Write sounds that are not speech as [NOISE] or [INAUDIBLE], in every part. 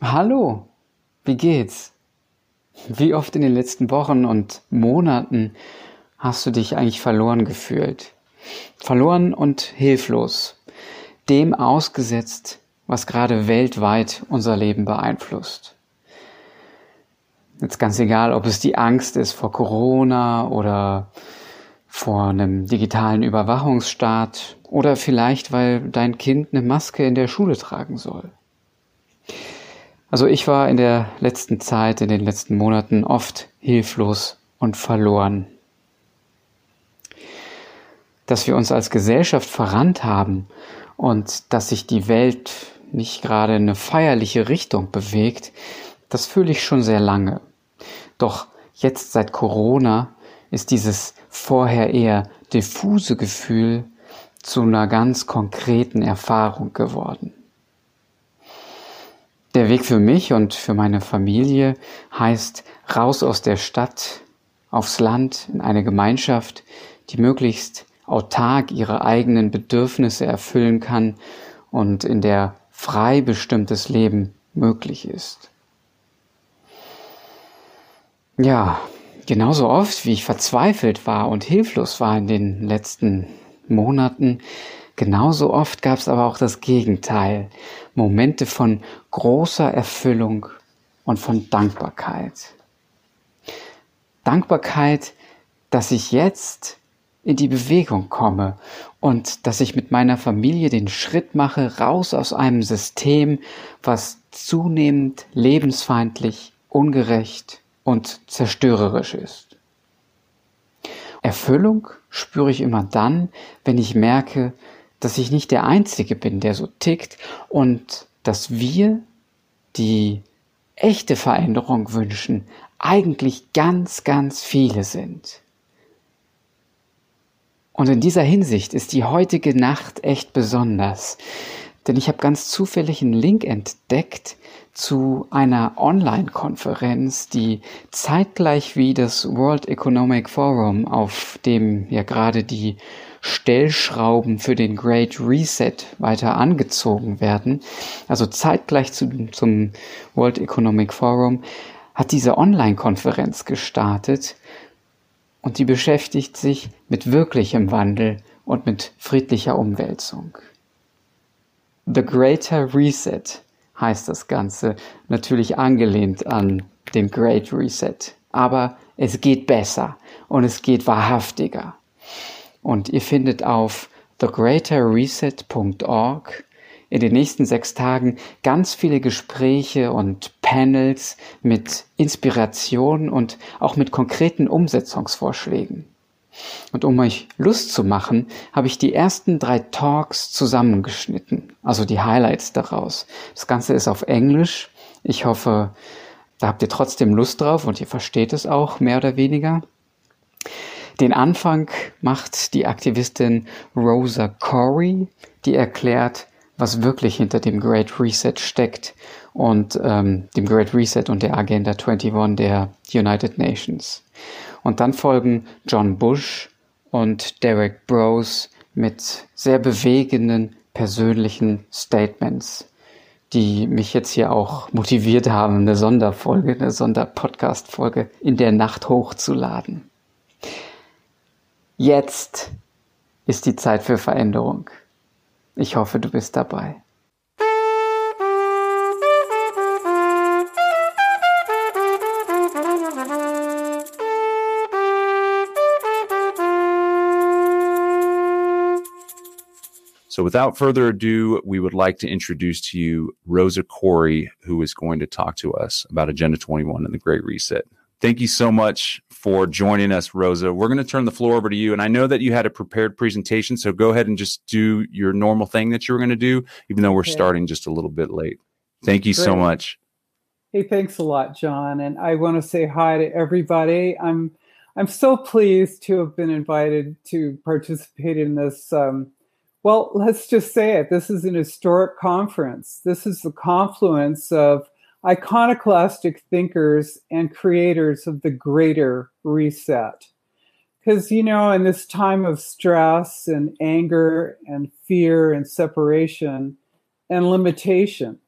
Hallo, wie geht's? Wie oft in den letzten Wochen und Monaten hast du dich eigentlich verloren gefühlt? Verloren und hilflos, dem ausgesetzt, was gerade weltweit unser Leben beeinflusst. Jetzt ganz egal, ob es die Angst ist vor Corona oder vor einem digitalen Überwachungsstaat oder vielleicht, weil dein Kind eine Maske in der Schule tragen soll. Also ich war in der letzten Zeit, in den letzten Monaten oft hilflos und verloren. Dass wir uns als Gesellschaft verrannt haben und dass sich die Welt nicht gerade in eine feierliche Richtung bewegt, das fühle ich schon sehr lange. Doch jetzt seit Corona ist dieses vorher eher diffuse Gefühl zu einer ganz konkreten Erfahrung geworden. Der Weg für mich und für meine Familie heißt raus aus der Stadt, aufs Land, in eine Gemeinschaft, die möglichst autark ihre eigenen Bedürfnisse erfüllen kann und in der frei bestimmtes Leben möglich ist. Ja, genauso oft, wie ich verzweifelt war und hilflos war in den letzten Monaten, Genauso oft gab es aber auch das Gegenteil. Momente von großer Erfüllung und von Dankbarkeit. Dankbarkeit, dass ich jetzt in die Bewegung komme und dass ich mit meiner Familie den Schritt mache, raus aus einem System, was zunehmend lebensfeindlich, ungerecht und zerstörerisch ist. Erfüllung spüre ich immer dann, wenn ich merke, dass ich nicht der Einzige bin, der so tickt und dass wir, die echte Veränderung wünschen, eigentlich ganz, ganz viele sind. Und in dieser Hinsicht ist die heutige Nacht echt besonders, denn ich habe ganz zufällig einen Link entdeckt zu einer Online-Konferenz, die zeitgleich wie das World Economic Forum, auf dem ja gerade die Stellschrauben für den Great Reset weiter angezogen werden, also zeitgleich zu, zum World Economic Forum, hat diese Online-Konferenz gestartet und die beschäftigt sich mit wirklichem Wandel und mit friedlicher Umwälzung. The Greater Reset heißt das Ganze, natürlich angelehnt an den Great Reset. Aber es geht besser und es geht wahrhaftiger. Und ihr findet auf thegreaterreset.org in den nächsten sechs Tagen ganz viele Gespräche und Panels mit Inspiration und auch mit konkreten Umsetzungsvorschlägen. Und um euch Lust zu machen, habe ich die ersten drei Talks zusammengeschnitten, also die Highlights daraus. Das Ganze ist auf Englisch. Ich hoffe, da habt ihr trotzdem Lust drauf und ihr versteht es auch mehr oder weniger. Den Anfang macht die Aktivistin Rosa Corey, die erklärt, was wirklich hinter dem Great Reset steckt und ähm, dem Great Reset und der Agenda 21 der United Nations. Und dann folgen John Bush und Derek Bros mit sehr bewegenden persönlichen Statements, die mich jetzt hier auch motiviert haben, eine Sonderfolge, eine Sonderpodcast-Folge in der Nacht hochzuladen. Jetzt ist die Zeit für Veränderung. Ich hoffe, du bist dabei. So, without further ado, we would like to introduce to you Rosa Koire, who is going to talk to us about Agenda 21 and the Great Reset. Thank you so much for joining us, Rosa. We're going to turn the floor over to you. And I know that you had a prepared presentation, so go ahead and just do your normal thing that you were going to do, even though we're okay. starting just a little bit late. Thank you Great. so much. Hey, thanks a lot, John. And I want to say hi to everybody. I'm I'm so pleased to have been invited to participate in this. Um, well, let's just say it. This is an historic conference. This is the confluence of iconoclastic thinkers and creators of the greater reset. Because, you know, in this time of stress and anger and fear and separation and limitation,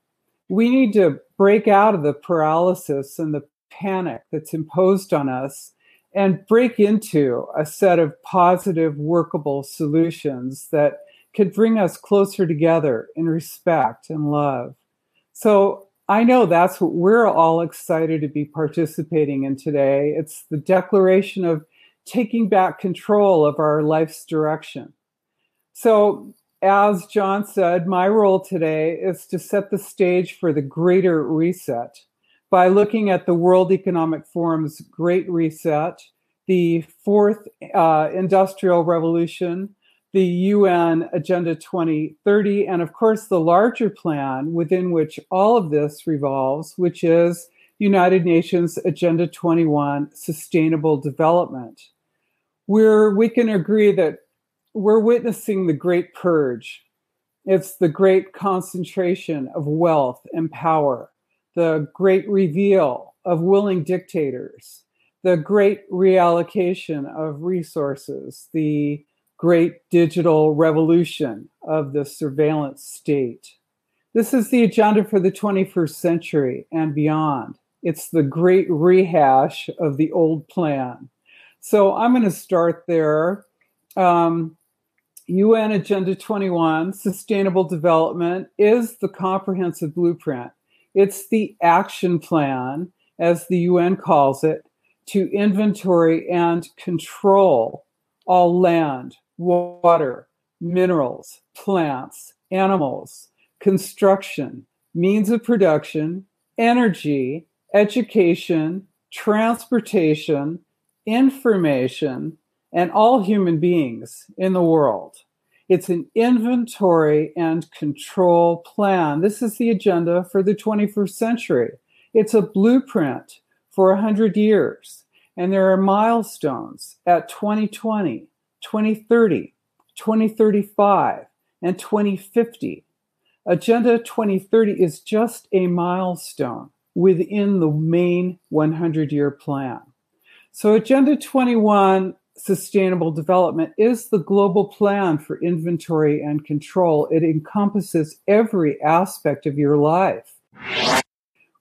we need to break out of the paralysis and the panic that's imposed on us and break into a set of positive, workable solutions that could bring us closer together in respect and love. So I know that's what we're all excited to be participating in today. It's the declaration of taking back control of our life's direction. So, as John said, my role today is to set the stage for the greater reset by looking at the World Economic Forum's Great Reset, the fourth uh, industrial revolution, the UN Agenda 2030, and of course the larger plan within which all of this revolves, which is United Nations Agenda 21 Sustainable Development. Where we can agree that we're witnessing the great purge. It's the great concentration of wealth and power, the great reveal of willing dictators, the great reallocation of resources, the great digital revolution of the surveillance state. This is the agenda for the 21st century and beyond. It's the great rehash of the old plan. So I'm going to start there. Um, UN Agenda 21, Sustainable Development, is the comprehensive blueprint. It's the action plan, as the UN calls it, to inventory and control all land, water, minerals, plants, animals, construction, means of production, energy, education, transportation, information, and all human beings in the world. It's an inventory and control plan. This is the agenda for the 21st century. It's a blueprint for 100 years. And there are milestones at 2020, 2030, 2035, and 2050. Agenda 2030 is just a milestone within the main 100 year plan. So, Agenda 21 Sustainable Development is the global plan for inventory and control. It encompasses every aspect of your life.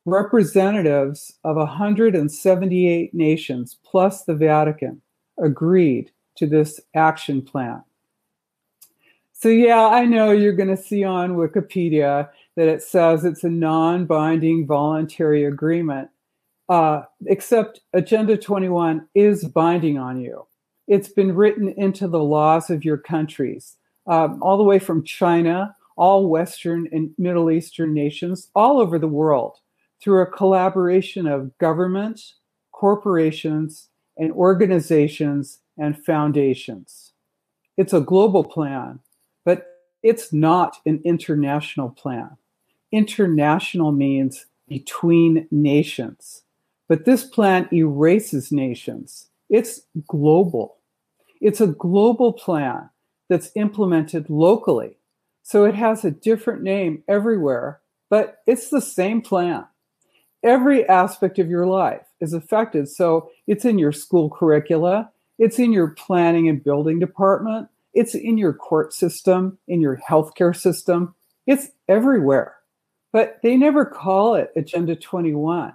Representatives of 178 nations plus the Vatican agreed to this action plan. So, yeah, I know you're going to see on Wikipedia that it says it's a non binding voluntary agreement, uh, except Agenda 21 is binding on you. It's been written into the laws of your countries, um, all the way from China, all Western and Middle Eastern nations, all over the world, through a collaboration of government, corporations, and organizations and foundations. It's a global plan, but it's not an international plan. International means between nations, but this plan erases nations. It's global. It's a global plan that's implemented locally. So it has a different name everywhere, but it's the same plan. Every aspect of your life is affected. So it's in your school curricula, it's in your planning and building department. It's in your court system, in your healthcare system. It's everywhere. But they never call it Agenda 21.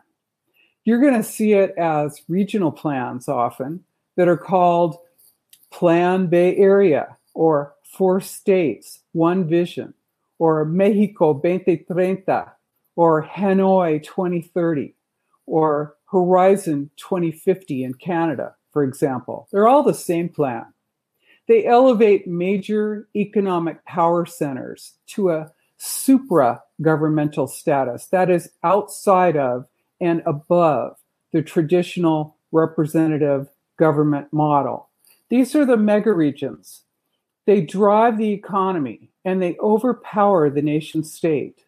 You're going to see it as regional plans often that are called Plan Bay Area or Four States, One Vision, or Mexico 2030, or Hanoi 2030, or Horizon 2050 in Canada for example. They're all the same plan. They elevate major economic power centers to a supra governmental status, that is, outside of and above the traditional representative government model. These are the mega regions. They drive the economy and they overpower the nation state.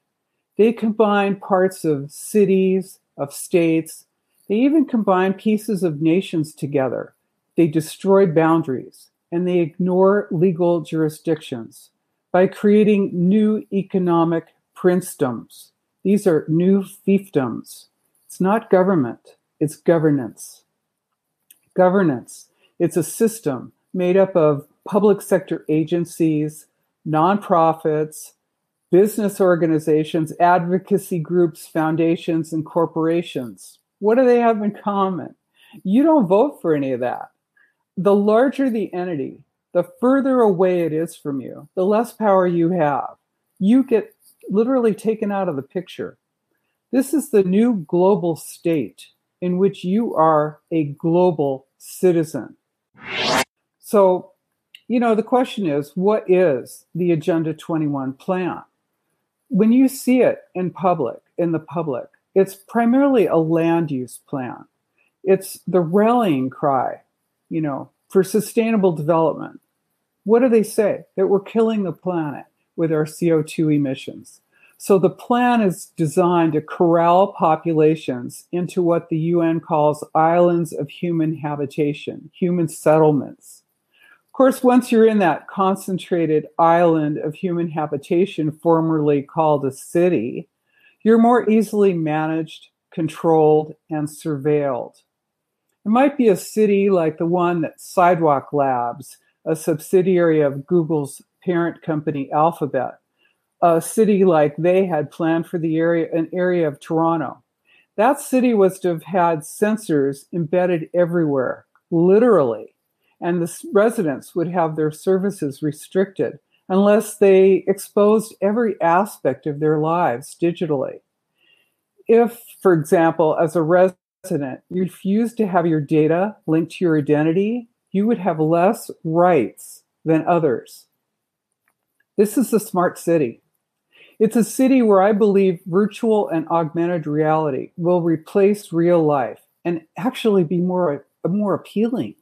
They combine parts of cities, of states, they even combine pieces of nations together. They destroy boundaries and they ignore legal jurisdictions by creating new economic princedoms. These are new fiefdoms. It's not government, it's governance. Governance, it's a system made up of public sector agencies, nonprofits, business organizations, advocacy groups, foundations, and corporations. What do they have in common? You don't vote for any of that. The larger the entity, the further away it is from you, the less power you have. You get literally taken out of the picture. This is the new global state in which you are a global citizen. So, you know, the question is what is the Agenda 21 plan? When you see it in public, in the public, it's primarily a land use plan. It's the rallying cry, you know, for sustainable development. What do they say? That we're killing the planet with our CO2 emissions. So the plan is designed to corral populations into what the UN calls islands of human habitation, human settlements. Of course, once you're in that concentrated island of human habitation, formerly called a city, you're more easily managed, controlled, and surveilled. It might be a city like the one that Sidewalk Labs, a subsidiary of Google's parent company Alphabet, a city like they had planned for the area, an area of Toronto. That city was to have had sensors embedded everywhere, literally, and the residents would have their services restricted unless they exposed every aspect of their lives digitally. If, for example, as a resident, you refuse to have your data linked to your identity, you would have less rights than others. This is a smart city. It's a city where I believe virtual and augmented reality will replace real life and actually be more, more appealing.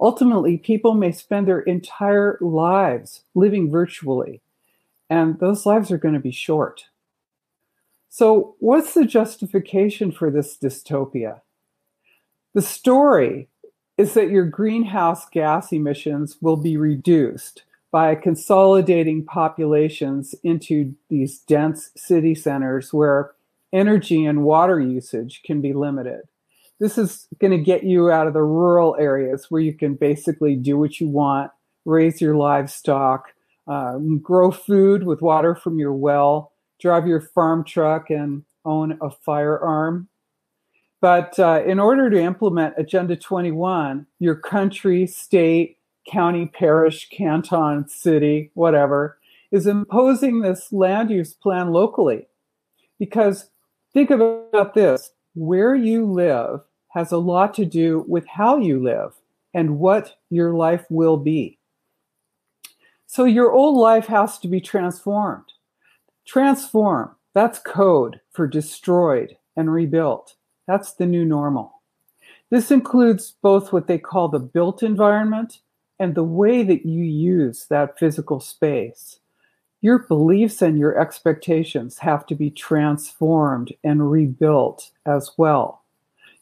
Ultimately, people may spend their entire lives living virtually, and those lives are going to be short. So, what's the justification for this dystopia? The story is that your greenhouse gas emissions will be reduced by consolidating populations into these dense city centers where energy and water usage can be limited. This is going to get you out of the rural areas where you can basically do what you want, raise your livestock, uh, grow food with water from your well, drive your farm truck, and own a firearm. But uh, in order to implement Agenda 21, your country, state, county, parish, canton, city, whatever, is imposing this land use plan locally. Because think about this where you live has a lot to do with how you live and what your life will be. So your old life has to be transformed. Transform, that's code for destroyed and rebuilt. That's the new normal. This includes both what they call the built environment and the way that you use that physical space. Your beliefs and your expectations have to be transformed and rebuilt as well.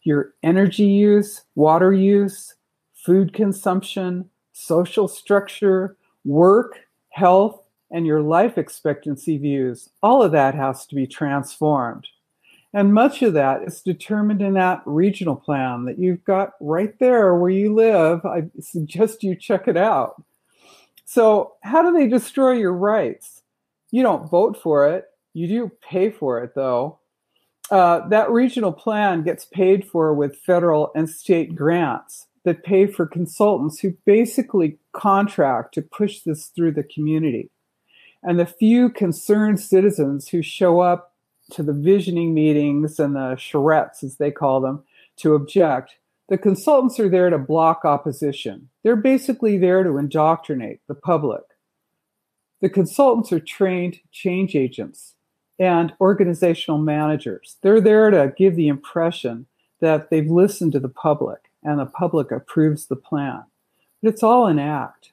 Your energy use, water use, food consumption, social structure, work, health, and your life expectancy views, all of that has to be transformed. And much of that is determined in that regional plan that you've got right there where you live. I suggest you check it out. So, how do they destroy your rights? You don't vote for it, you do pay for it, though. Uh, that regional plan gets paid for with federal and state grants that pay for consultants who basically contract to push this through the community. And the few concerned citizens who show up to the visioning meetings and the charrettes, as they call them, to object, the consultants are there to block opposition. They're basically there to indoctrinate the public. The consultants are trained change agents and organizational managers. They're there to give the impression that they've listened to the public and the public approves the plan. But it's all an act.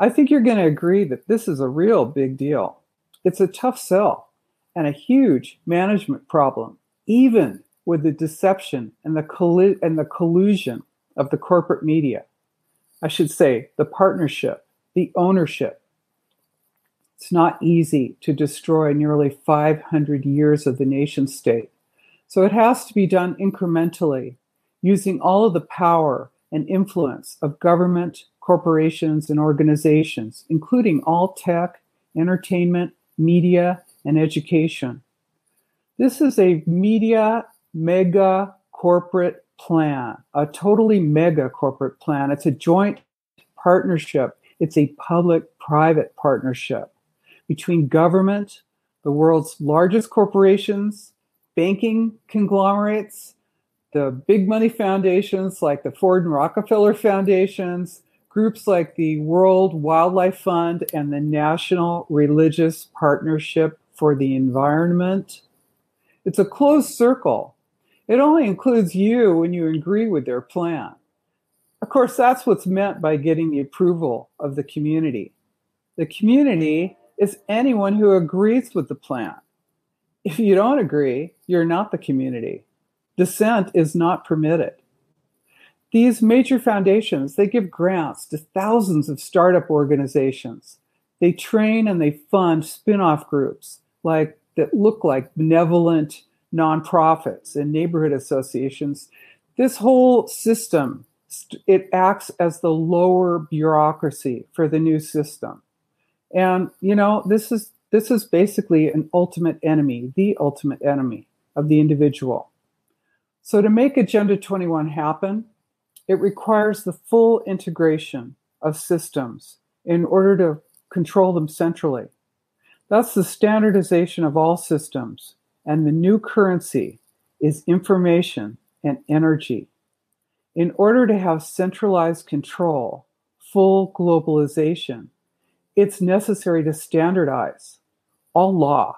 I think you're going to agree that this is a real big deal. It's a tough sell and a huge management problem, even with the deception and the, colli- and the collusion of the corporate media. I should say, the partnership, the ownership. It's not easy to destroy nearly 500 years of the nation state. So it has to be done incrementally, using all of the power and influence of government, corporations, and organizations, including all tech, entertainment, media, and education. This is a media mega corporate plan, a totally mega corporate plan. It's a joint partnership, it's a public private partnership between government, the world's largest corporations, banking conglomerates, the big money foundations like the Ford and Rockefeller foundations, groups like the World Wildlife Fund and the National Religious Partnership for the Environment. It's a closed circle. It only includes you when you agree with their plan. Of course, that's what's meant by getting the approval of the community. The community is anyone who agrees with the plan. If you don't agree, you're not the community. Dissent is not permitted. These major foundations, they give grants to thousands of startup organizations. They train and they fund spin-off groups like that look like benevolent nonprofits and neighborhood associations. This whole system, it acts as the lower bureaucracy for the new system. And you know, this is this is basically an ultimate enemy, the ultimate enemy of the individual. So to make Agenda 21 happen, it requires the full integration of systems in order to control them centrally. That's the standardization of all systems, and the new currency is information and energy. In order to have centralized control, full globalization, it's necessary to standardize all law,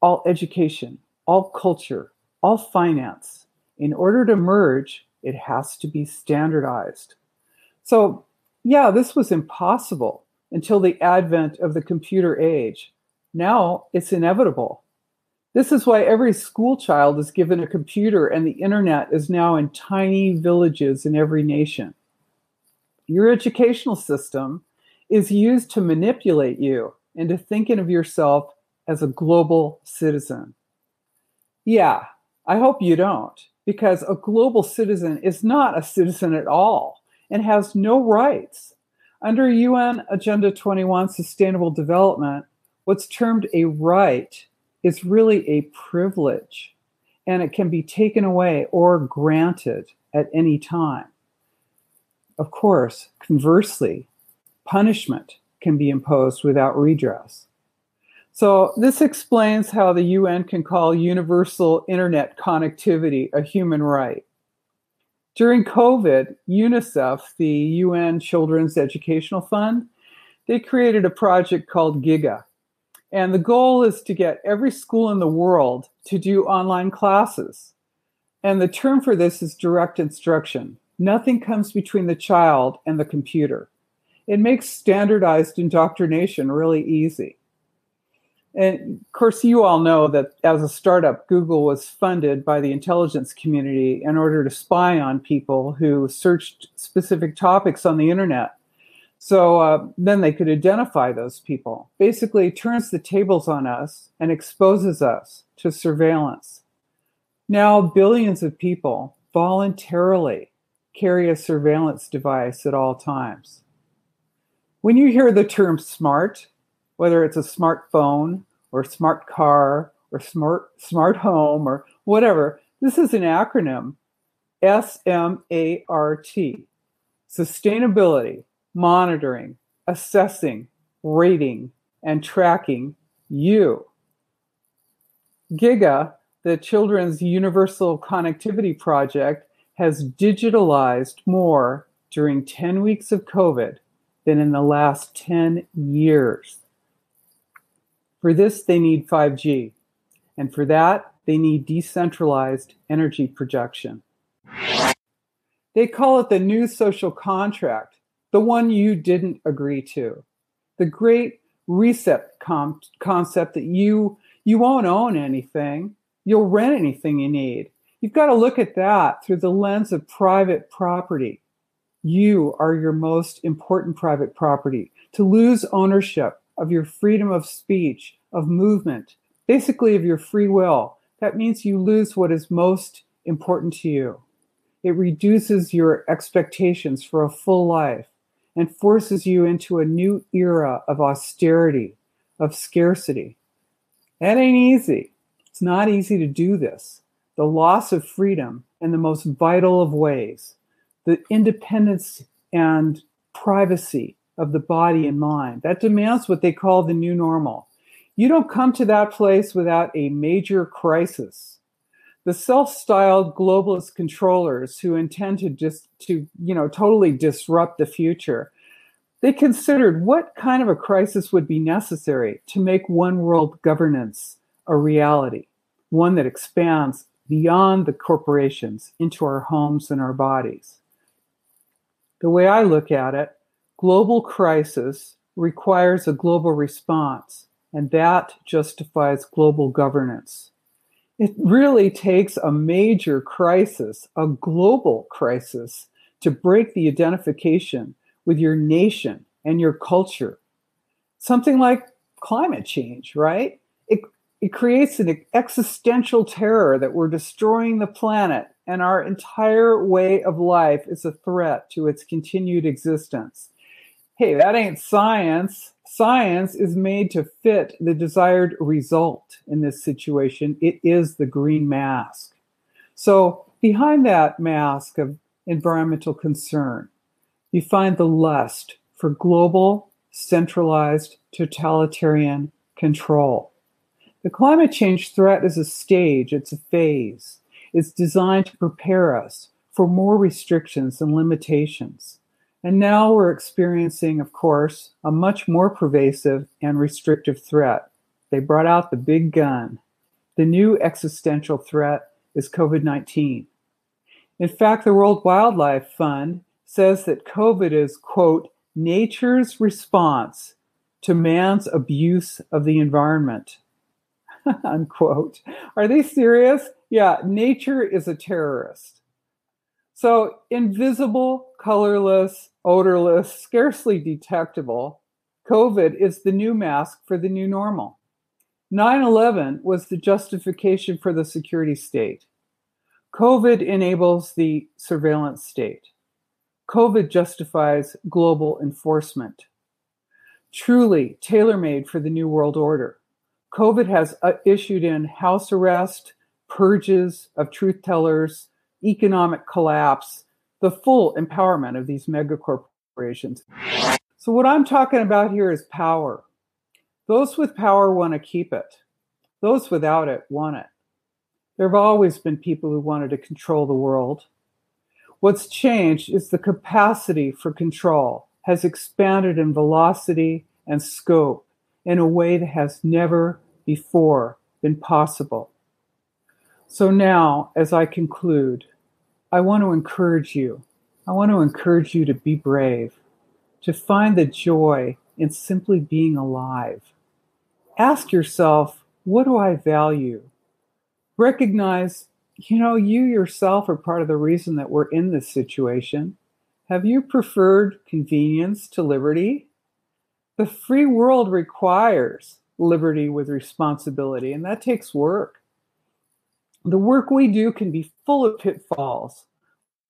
all education, all culture, all finance. In order to merge, it has to be standardized. So, yeah, this was impossible until the advent of the computer age. Now it's inevitable. This is why every school child is given a computer and the internet is now in tiny villages in every nation. Your educational system is used to manipulate you into thinking of yourself as a global citizen. Yeah, I hope you don't, because a global citizen is not a citizen at all and has no rights. Under UN Agenda 21 Sustainable Development, what's termed a right is really a privilege and it can be taken away or granted at any time. Of course, conversely, punishment can be imposed without redress. So, this explains how the UN can call universal internet connectivity a human right. During COVID, UNICEF, the UN Children's Educational Fund, they created a project called GIGA. And the goal is to get every school in the world to do online classes. And the term for this is direct instruction. Nothing comes between the child and the computer it makes standardized indoctrination really easy. And of course, you all know that as a startup, Google was funded by the intelligence community in order to spy on people who searched specific topics on the internet. So uh, then they could identify those people. Basically, turns the tables on us and exposes us to surveillance. Now, billions of people voluntarily carry a surveillance device at all times. When you hear the term smart, whether it's a smartphone or smart car or smart smart home or whatever, this is an acronym S M A R T. Sustainability, monitoring, assessing, rating, and tracking you. GIGA, the Children's Universal Connectivity Project, has digitalized more during 10 weeks of COVID than in the last 10 years. For this, they need 5G. And for that, they need decentralized energy projection. They call it the new social contract, the one you didn't agree to. The great reset com- concept that you you won't own anything, you'll rent anything you need. You've got to look at that through the lens of private property. You are your most important private property. To lose ownership of your freedom of speech, of movement, basically of your free will, that means you lose what is most important to you. It reduces your expectations for a full life and forces you into a new era of austerity, of scarcity, That ain't easy. It's not easy to do this. The loss of freedom in the most vital of ways, the independence and privacy of the body and mind, that demands what they call the new normal. You don't come to that place without a major crisis. The self-styled globalist controllers who intend to just to, you know, totally disrupt the future they considered what kind of a crisis would be necessary to make one world governance a reality, one that expands beyond the corporations into our homes and our bodies. The way I look at it, global crisis requires a global response, and that justifies global governance. It really takes a major crisis, a global crisis, to break the identification with your nation and your culture. Something like climate change, right? It, it creates an existential terror that we're destroying the planet and our entire way of life is a threat to its continued existence. Hey, that ain't science. Science is made to fit the desired result in this situation. It is the green mask. So, behind that mask of environmental concern, you find the lust for global, centralized, totalitarian control. The climate change threat is a stage, it's a phase. It's designed to prepare us for more restrictions and limitations. And now we're experiencing, of course, a much more pervasive and restrictive threat. They brought out the big gun. The new existential threat is COVID 19. In fact, the World Wildlife Fund says that COVID is, quote, nature's response to man's abuse of the environment, [LAUGHS] unquote. Are they serious? Yeah, nature is a terrorist. So, invisible, colorless, odorless, scarcely detectable, COVID is the new mask for the new normal. 9 11 was the justification for the security state. COVID enables the surveillance state. COVID justifies global enforcement. Truly tailor made for the New World Order. COVID has uh, issued in house arrest, purges of truth tellers, economic collapse, the full empowerment of these megacorporations. So, what I'm talking about here is power. Those with power want to keep it, those without it want it. There have always been people who wanted to control the world. What's changed is the capacity for control has expanded in velocity and scope in a way that has never before been possible. So now, as I conclude, I want to encourage you. I want to encourage you to be brave, to find the joy in simply being alive. Ask yourself, what do I value? Recognize you know, you yourself are part of the reason that we're in this situation. Have you preferred convenience to liberty? The free world requires liberty with responsibility, and that takes work. The work we do can be full of pitfalls,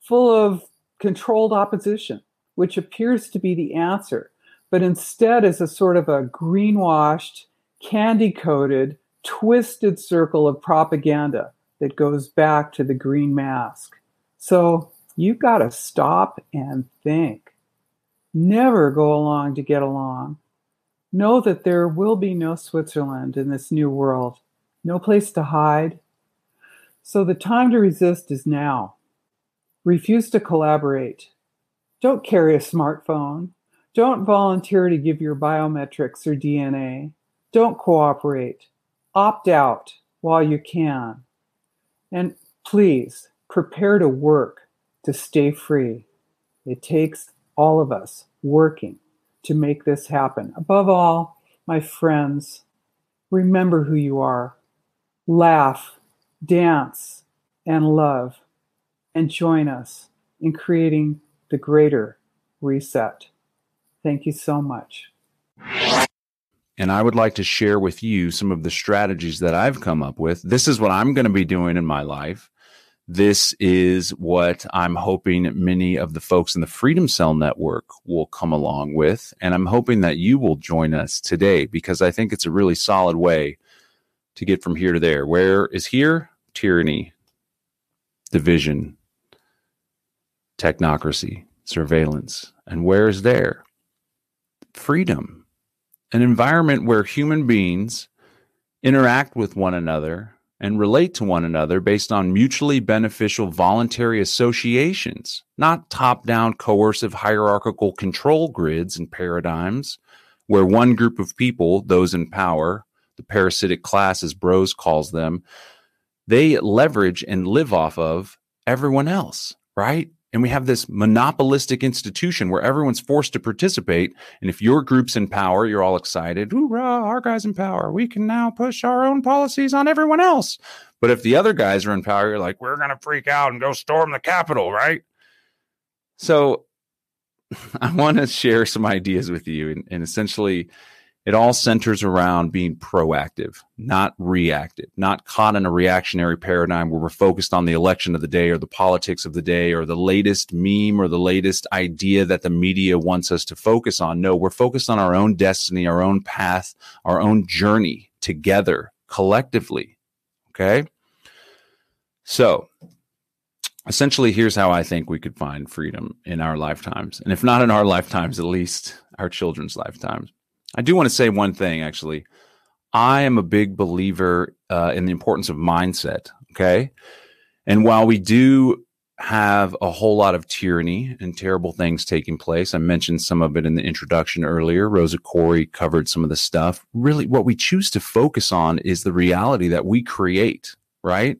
full of controlled opposition, which appears to be the answer, but instead is a sort of a greenwashed, candy coated, twisted circle of propaganda that goes back to the green mask. So you've got to stop and think. Never go along to get along. Know that there will be no Switzerland in this new world, no place to hide. So the time to resist is now. Refuse to collaborate. Don't carry a smartphone. Don't volunteer to give your biometrics or DNA. Don't cooperate. Opt out while you can. And please prepare to work to stay free. It takes all of us working to make this happen. Above all, my friends, remember who you are. Laugh, dance, and love, and join us in creating the greater reset. Thank you so much. And I would like to share with you some of the strategies that I've come up with. This is what I'm going to be doing in my life. This is what I'm hoping many of the folks in the Freedom Cell Network will come along with. And I'm hoping that you will join us today because I think it's a really solid way to get from here to there. Where is here? Tyranny, division, technocracy, surveillance. And where is there? Freedom, an environment where human beings interact with one another and relate to one another based on mutually beneficial voluntary associations, not top down coercive hierarchical control grids and paradigms where one group of people, those in power, the parasitic class as Broze calls them, they leverage and live off of everyone else, right? And we have this monopolistic institution where everyone's forced to participate. And if your group's in power, you're all excited. Hoorah, our guy's in power. We can now push our own policies on everyone else. But if the other guys are in power, you're like, we're going to freak out and go storm the Capitol, right? So [LAUGHS] I want to share some ideas with you. And, and essentially, it all centers around being proactive, not reactive, not caught in a reactionary paradigm where we're focused on the election of the day or the politics of the day or the latest meme or the latest idea that the media wants us to focus on. No, we're focused on our own destiny, our own path, our own journey together, collectively. Okay. So, essentially, here's how I think we could find freedom in our lifetimes. And if not in our lifetimes, at least our children's lifetimes. I do want to say one thing, actually. I am a big believer uh, in the importance of mindset. Okay. And while we do have a whole lot of tyranny and terrible things taking place, I mentioned some of it in the introduction earlier. Rosa Koire covered some of the stuff. Really, what we choose to focus on is the reality that we create, right?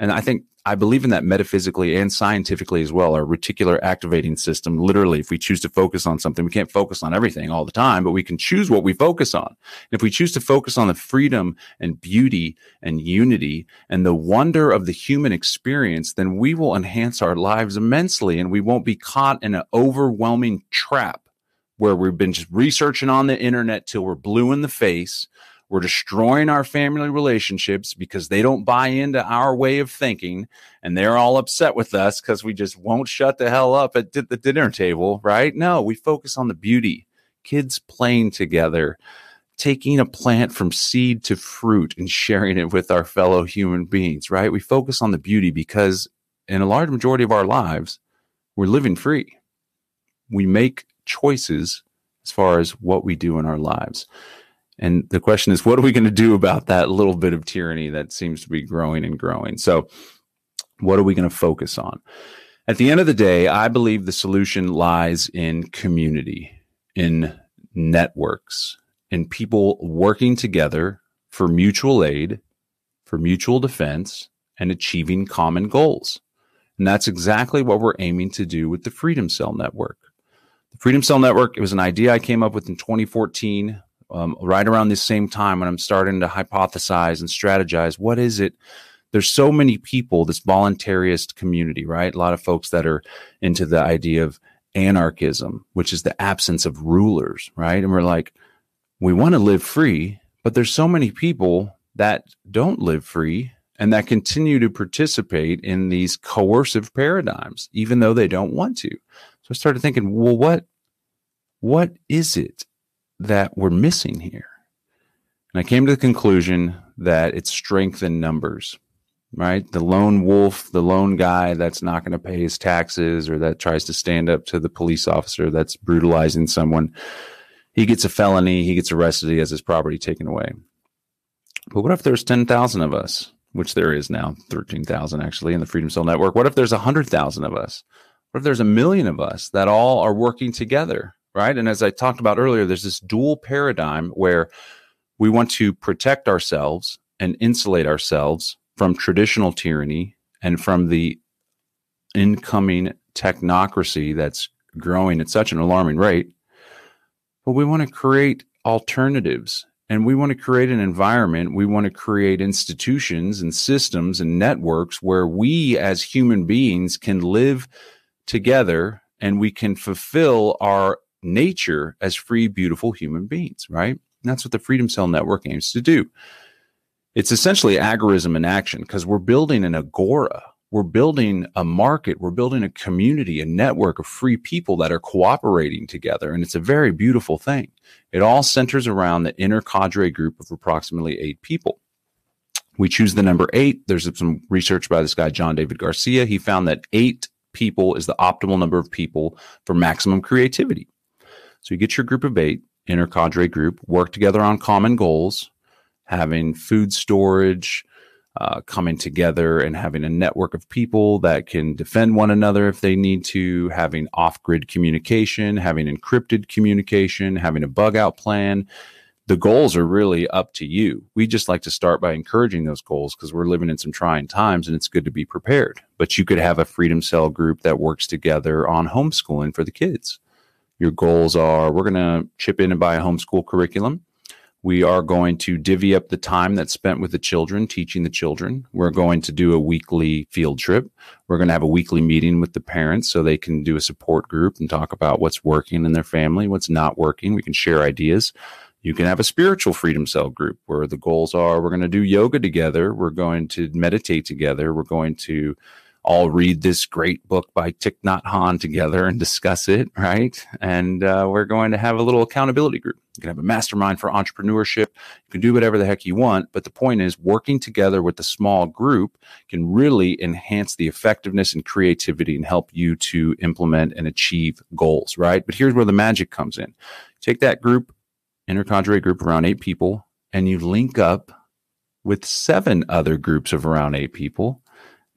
And I think I believe in that metaphysically and scientifically as well. Our reticular activating system, literally, if we choose to focus on something, we can't focus on everything all the time, but we can choose what we focus on. And if we choose to focus on the freedom and beauty and unity and the wonder of the human experience, then we will enhance our lives immensely and we won't be caught in an overwhelming trap where we've been just researching on the internet till we're blue in the face we're destroying our family relationships because they don't buy into our way of thinking and they're all upset with us because we just won't shut the hell up at the dinner table, right? No, we focus on the beauty, kids playing together, taking a plant from seed to fruit and sharing it with our fellow human beings, right? We focus on the beauty because in a large majority of our lives, we're living free. We make choices as far as what we do in our lives. And the question is, what are we going to do about that little bit of tyranny that seems to be growing and growing? So, what are we going to focus on? At the end of the day, I believe the solution lies in community, in networks, in people working together for mutual aid, for mutual defense, and achieving common goals. And that's exactly what we're aiming to do with the Freedom Cell Network. The Freedom Cell Network, it was an idea I came up with in 2014 um, right around the same time when I'm starting to hypothesize and strategize. What is it? There's so many people, this voluntarist community, right? A lot of folks that are into the idea of anarchism, which is the absence of rulers, right? And we're like, we want to live free, but there's so many people that don't live free and that continue to participate in these coercive paradigms, even though they don't want to. So I started thinking, well, what, what is it that we're missing here? And I came to the conclusion that it's strength in numbers, right? The lone wolf, the lone guy that's not going to pay his taxes or that tries to stand up to the police officer that's brutalizing someone. He gets a felony, he gets arrested, he has his property taken away. But what if there's 10,000 of us, which there is now, 13,000 actually in the Freedom Cell Network? What if there's 100,000 of us? What if there's a million of us that all are working together right? And as I talked about earlier, there's this dual paradigm where we want to protect ourselves and insulate ourselves from traditional tyranny and from the incoming technocracy that's growing at such an alarming rate. But we want to create alternatives and we want to create an environment. We want to create institutions and systems and networks where we as human beings can live together and we can fulfill our nature as free, beautiful human beings, right? And that's what the Freedom Cell Network aims to do. It's essentially agorism in action because we're building an agora. We're building a market. We're building a community, a network of free people that are cooperating together. And it's a very beautiful thing. It all centers around the inner cadre group of approximately eight people. We choose the number eight. There's some research by this guy, John David Garcia. He found that eight people is the optimal number of people for maximum creativity. So you get your group of eight, intercadre group, work together on common goals, having food storage, uh, coming together and having a network of people that can defend one another if they need to, having off grid communication, having encrypted communication, having a bug out plan. The goals are really up to you. We just like to start by encouraging those goals because we're living in some trying times and it's good to be prepared. But you could have a Freedom Cell group that works together on homeschooling for the kids. Your goals are we're going to chip in and buy a homeschool curriculum we are going to divvy up the time that's spent with the children, teaching the children. We're going to do a weekly field trip. We're going to have a weekly meeting with the parents so they can do a support group and talk about what's working in their family, what's not working. We can share ideas. You can have a spiritual freedom cell group where the goals are we're going to do yoga together. We're going to meditate together. We're going to all read this great book by Thich Nhat Hanh together and discuss it, right? And uh, we're going to have a little accountability group. You can have a mastermind for entrepreneurship. You can do whatever the heck you want. But the point is, working together with a small group can really enhance the effectiveness and creativity and help you to implement and achieve goals, right? But here's where the magic comes in. Take that group, intercadre group around eight people, and you link up with seven other groups of around eight people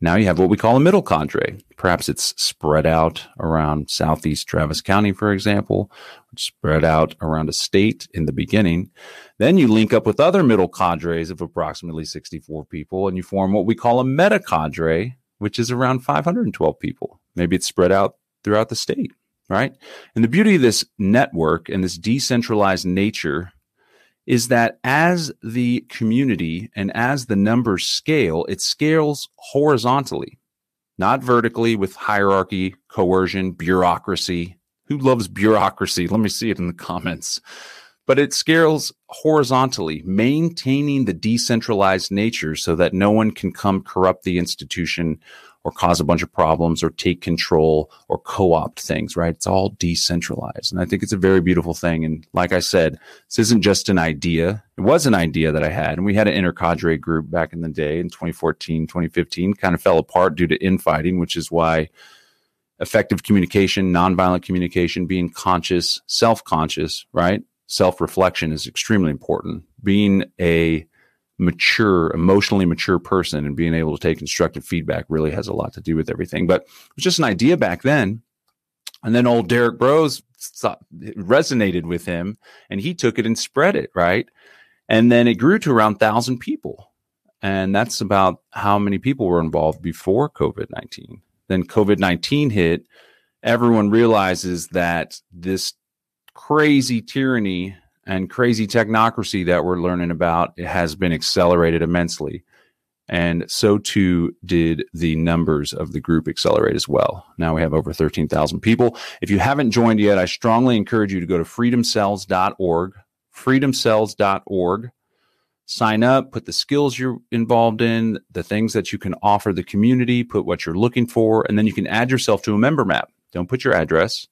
now you have what we call a middle cadre. Perhaps it's spread out around southeast Travis County, for example, spread out around a state in the beginning. Then you link up with other middle cadres of approximately 64 people, and you form what we call a meta cadre, which is around 512 people. Maybe it's spread out throughout the state, right? And the beauty of this network and this decentralized nature is that as the community and as the numbers scale, it scales horizontally, not vertically with hierarchy, coercion, bureaucracy. Who loves bureaucracy? Let me see it in the comments. But it scales horizontally, maintaining the decentralized nature so that no one can come corrupt the institution or cause a bunch of problems or take control or co-opt things, right? It's all decentralized. And I think it's a very beautiful thing. And like I said, this isn't just an idea. It was an idea that I had. And we had an intercadre group back in the day in 2014, 2015, kind of fell apart due to infighting, which is why effective communication, nonviolent communication, being conscious, self-conscious, right? Self-reflection is extremely important. Being a mature, emotionally mature person and being able to take constructive feedback really has a lot to do with everything. But it was just an idea back then. And then old Derrick Broze resonated with him and he took it and spread it, right? And then it grew to around 1,000 people. And that's about how many people were involved before COVID 19. Then COVID 19 hit. Everyone realizes that this crazy tyranny and crazy technocracy that we're learning about has been accelerated immensely. And so too did the numbers of the group accelerate as well. Now we have over 13,000 people. If you haven't joined yet, I strongly encourage you to go to freedomcells.org, freedomcells.org, sign up, put the skills you're involved in, the things that you can offer the community, put what you're looking for, and then you can add yourself to a member map. Don't put your address,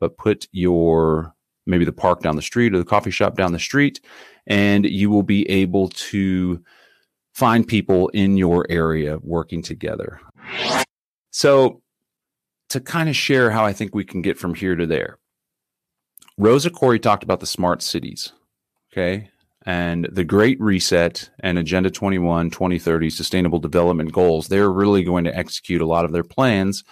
but put your maybe the park down the street or the coffee shop down the street, and you will be able to find people in your area working together. So, to kind of share how I think we can get from here to there, Rosa Koire talked about the smart cities. Okay. And the Great Reset and Agenda 21, 2030 Sustainable Development Goals, they're really going to execute a lot of their plans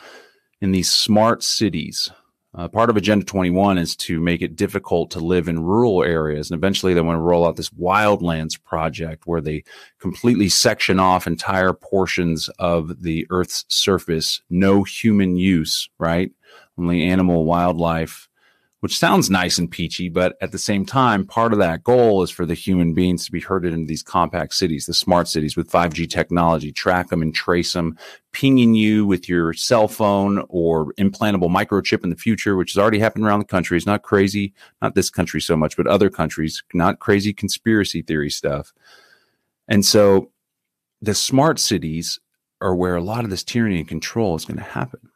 in these smart cities uh, part of Agenda 21 is to make it difficult to live in rural areas. And eventually they want to roll out this wildlands project where they completely section off entire portions of the Earth's surface, no human use, right? Only animal, wildlife, which sounds nice and peachy, but at the same time, part of that goal is for the human beings to be herded into these compact cities, the smart cities with 5G technology, track them and trace them, pinging you with your cell phone or implantable microchip in the future, which has already happened around the country. It's not crazy, not this country so much, but other countries, not crazy conspiracy theory stuff. And so the smart cities are where a lot of this tyranny and control is going to happen.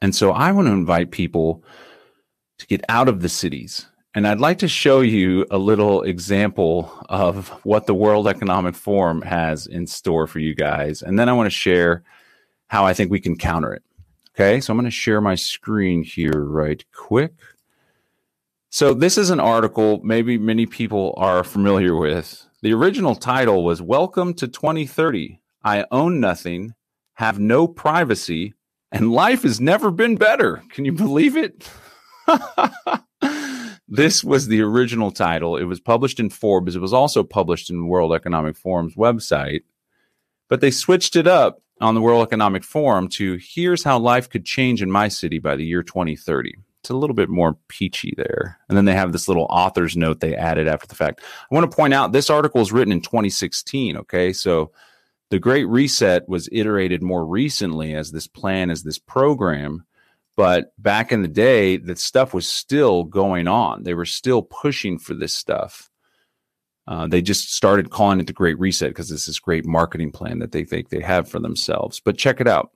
And so I want to invite people to get out of the cities And I'd like to show you a little example of what the World Economic Forum has in store for you guys. And then I want to share how I think we can counter it. Okay, so I'm going to share my screen here right quick. So, this is an article maybe many people are familiar with. The original title was Welcome to 2030. I own nothing, have no privacy, and life has never been better. Can you believe it? [LAUGHS] this was the original title. It was published in Forbes. It was also published in World Economic Forum's website, but they switched it up on the World Economic Forum to here's how life could change in my city by the year 2030. It's a little bit more peachy there. And then they have this little author's note they added after the fact. I want to point out this article was written in 2016. Okay. So the Great Reset was iterated more recently as this plan, as this program. But back in the day, that stuff was still going on. They were still pushing for this stuff. Uh, they just started calling it the Great Reset because it's this great marketing plan that they think they have for themselves. But check it out.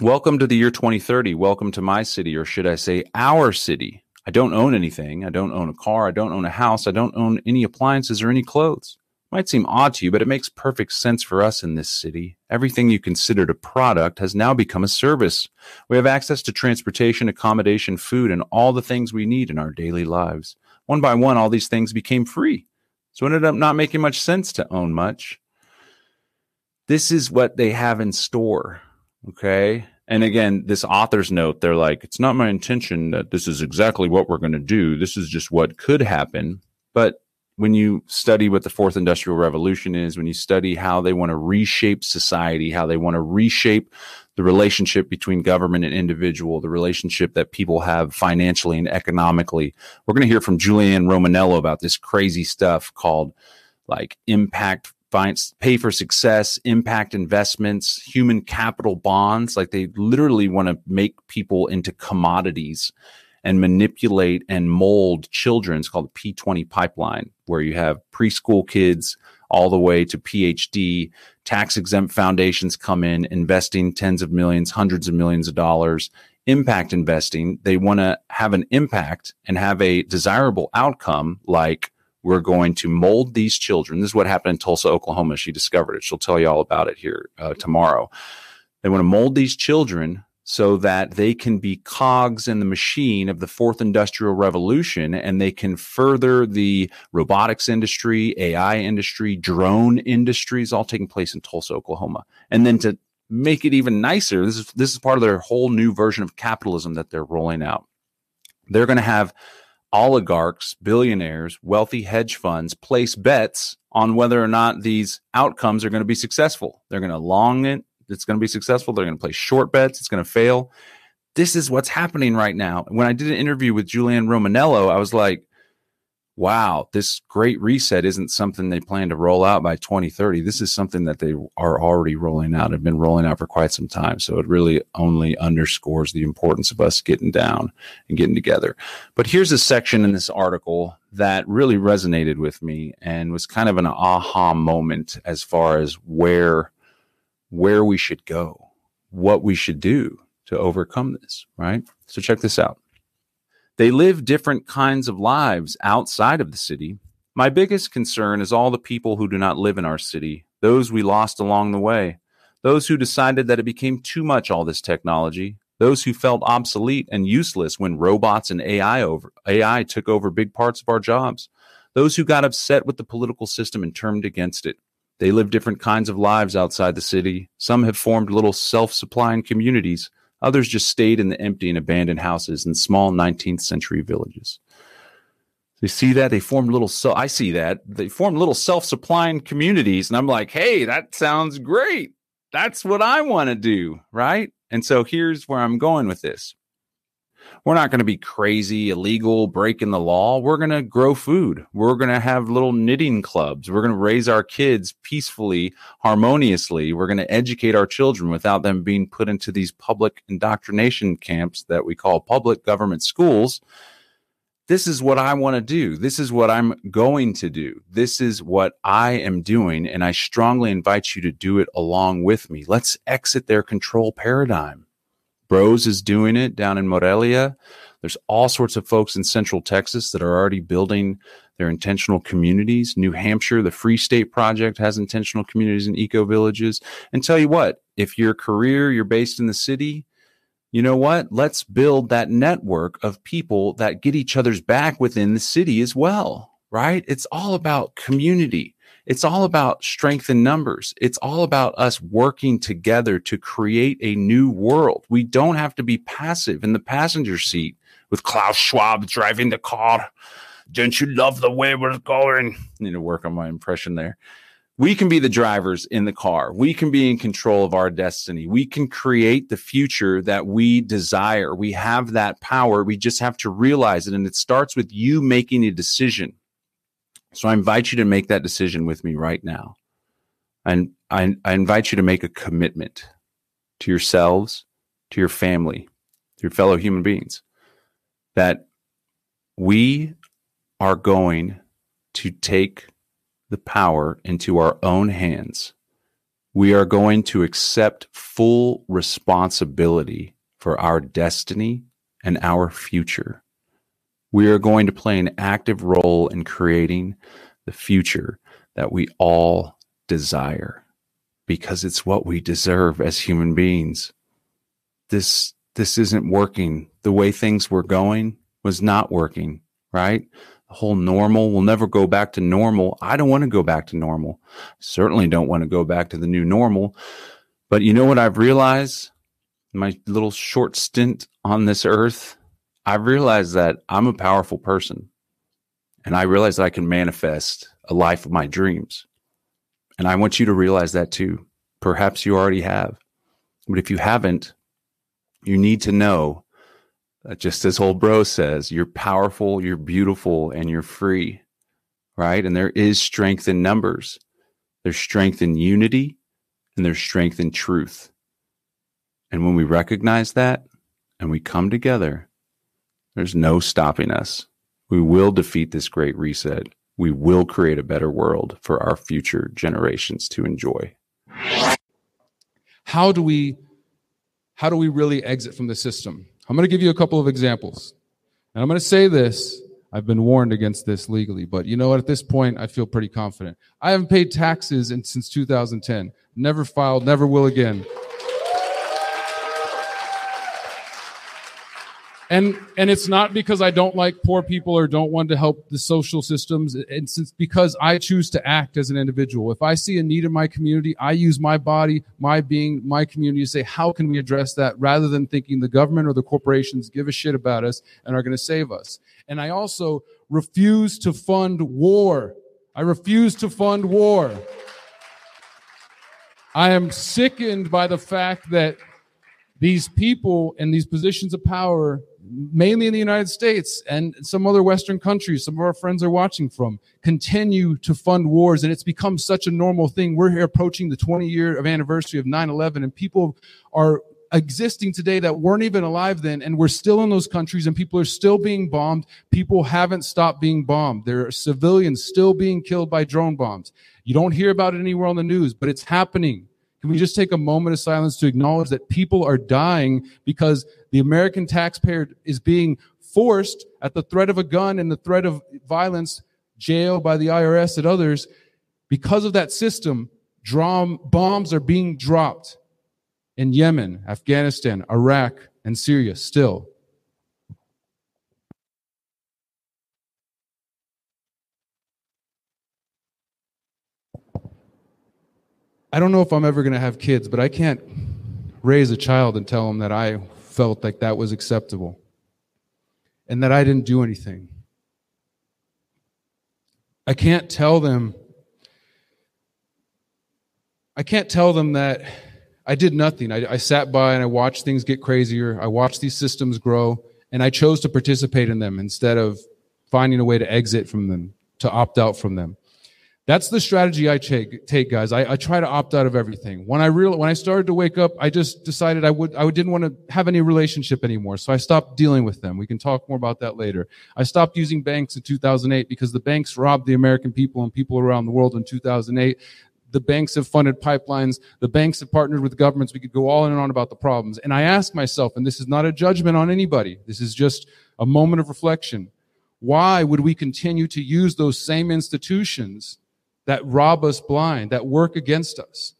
Welcome to the year 2030. Welcome to my city, or should I say, our city. I don't own anything. I don't own a car. I don't own a house. I don't own any appliances or any clothes. Might seem odd to you, but it makes perfect sense for us in this city. Everything you considered a product has now become a service. We have access to transportation, accommodation, food, and all the things we need in our daily lives. One by one, all these things became free. So it ended up not making much sense to own much. This is what they have in store. Okay. And again, this author's note, they're like, it's not my intention that this is exactly what we're going to do. This is just what could happen. But when you study what the fourth industrial revolution is, when you study how they want to reshape society, how they want to reshape the relationship between government and individual, the relationship that people have financially and economically, we're going to hear from Julianne Romanello about this crazy stuff called like impact finance, pay for success, impact investments, human capital bonds. Like they literally want to make people into commodities and manipulate and mold children. It's called the P20 pipeline, where you have preschool kids all the way to PhD. Tax exempt foundations come in, investing tens of millions, hundreds of millions of dollars. Impact investing, they want to have an impact and have a desirable outcome like we're going to mold these children. This is what happened in Tulsa, Oklahoma. She discovered it. She'll tell you all about it here uh, tomorrow. They want to mold these children so that they can be cogs in the machine of the fourth industrial revolution and they can further the robotics industry, AI industry, drone industries all taking place in Tulsa, Oklahoma. And then to make it even nicer, this is this is part of their whole new version of capitalism that they're rolling out. They're going to have oligarchs, billionaires, wealthy hedge funds place bets on whether or not these outcomes are going to be successful. They're going to long it it's going to be successful. They're going to play short bets. It's going to fail. This is what's happening right now. When I did an interview with Julianne Romanello, I was like, wow, this great reset isn't something they plan to roll out by 2030. This is something that they are already rolling out, have been rolling out for quite some time. So it really only underscores the importance of us getting down and getting together. But here's a section in this article that really resonated with me and was kind of an aha moment as far as where where we should go, what we should do to overcome this, right? So check this out. They live different kinds of lives outside of the city. My biggest concern is all the people who do not live in our city, those we lost along the way, those who decided that it became too much all this technology, those who felt obsolete and useless when robots and AI over AI took over big parts of our jobs, those who got upset with the political system and turned against it, they live different kinds of lives outside the city. Some have formed little self supplying communities. Others just stayed in the empty and abandoned houses in small 19th century villages. You see that? They formed little, so I see that. They formed little self supplying communities. And I'm like, hey, that sounds great. That's what I want to do. Right. And so here's where I'm going with this. We're not going to be crazy, illegal, breaking the law. We're going to grow food. We're going to have little knitting clubs. We're going to raise our kids peacefully, harmoniously. We're going to educate our children without them being put into these public indoctrination camps that we call public government schools. This is what I want to do. This is what I'm going to do. This is what I am doing. And I strongly invite you to do it along with me. Let's exit their control paradigm. Broze is doing it down in Morelia. There's all sorts of folks in Central Texas that are already building their intentional communities. New Hampshire, the Free State Project has intentional communities and eco villages. And tell you what, if your career, you're based in the city, you know what? Let's build that network of people that get each other's back within the city as well, right? It's all about community. It's all about strength in numbers. It's all about us working together to create a new world. We don't have to be passive in the passenger seat with Klaus Schwab driving the car. Don't you love the way we're going? I need to work on my impression there. We can be the drivers in the car. We can be in control of our destiny. We can create the future that we desire. We have that power. We just have to realize it. And it starts with you making a decision. So I invite you to make that decision with me right now. And I, I invite you to make a commitment to yourselves, to your family, to your fellow human beings, that we are going to take the power into our own hands. We are going to accept full responsibility for our destiny and our future. We are going to play an active role in creating the future that we all desire because it's what we deserve as human beings. This this isn't working. The way things were going was not working, right? The whole normal. We'll never go back to normal. I don't want to go back to normal. Certainly don't want to go back to the new normal. But you know what I've realized? My little short stint on this earth, I've realized that I'm a powerful person. And I realize that I can manifest a life of my dreams. And I want you to realize that too. Perhaps you already have. But if you haven't, you need to know uh, just as old bro says, you're powerful, you're beautiful, and you're free, right? And there is strength in numbers. There's strength in unity, and there's strength in truth. And when we recognize that and we come together, there's no stopping us. We will defeat this great reset. We will create a better world for our future generations to enjoy. How do we how do we really exit from the system? I'm going to give you a couple of examples. And I'm going to say this. I've been warned against this legally, but you know what? At this point, I feel pretty confident. I haven't paid taxes in, since 2010. Never filed, never will again. And and it's not because I don't like poor people or don't want to help the social systems. It's, it's because I choose to act as an individual. If I see a need in my community, I use my body, my being, my community to say, how can we address that, rather than thinking the government or the corporations give a shit about us and are going to save us. And I also refuse to fund war. I refuse to fund war. I am sickened by the fact that these people in these positions of power mainly in the United States and some other Western countries, some of our friends are watching from, continue to fund wars. And it's become such a normal thing. We're here approaching the 20 year of anniversary of 9 11, and people are existing today that weren't even alive then, and we're still in those countries, and people are still being bombed. People haven't stopped being bombed. There are civilians still being killed by drone bombs. You don't hear about it anywhere on the news, but it's happening. Can we just take a moment of silence to acknowledge that people are dying because the American taxpayer is being forced at the threat of a gun and the threat of violence, jail by the IRS and others? Because of that system, drum, bombs are being dropped in Yemen, Afghanistan, Iraq, and Syria still. I don't know if I'm ever going to have kids, but I can't raise a child and tell them that I felt like that was acceptable and that I didn't do anything. I can't tell them I can't tell them that I did nothing. I, I, sat by and I watched things get crazier. I watched these systems grow, and I chose to participate in them instead of finding a way to exit from them, to opt out from them. That's the strategy I take, take guys. I, I, try to opt out of everything. When I real, when I started to wake up, I just decided I would, I didn't want to have any relationship anymore. So I stopped dealing with them. We can talk more about that later. I stopped using banks in 2008 because the banks robbed the American people and people around the world in 2008. the banks have funded pipelines. The banks have partnered with governments. We could go all in and on about the problems. And I ask myself, and this is not a judgment on anybody. This is just a moment of reflection. Why would we continue to use those same institutions that rob us blind, that work against us?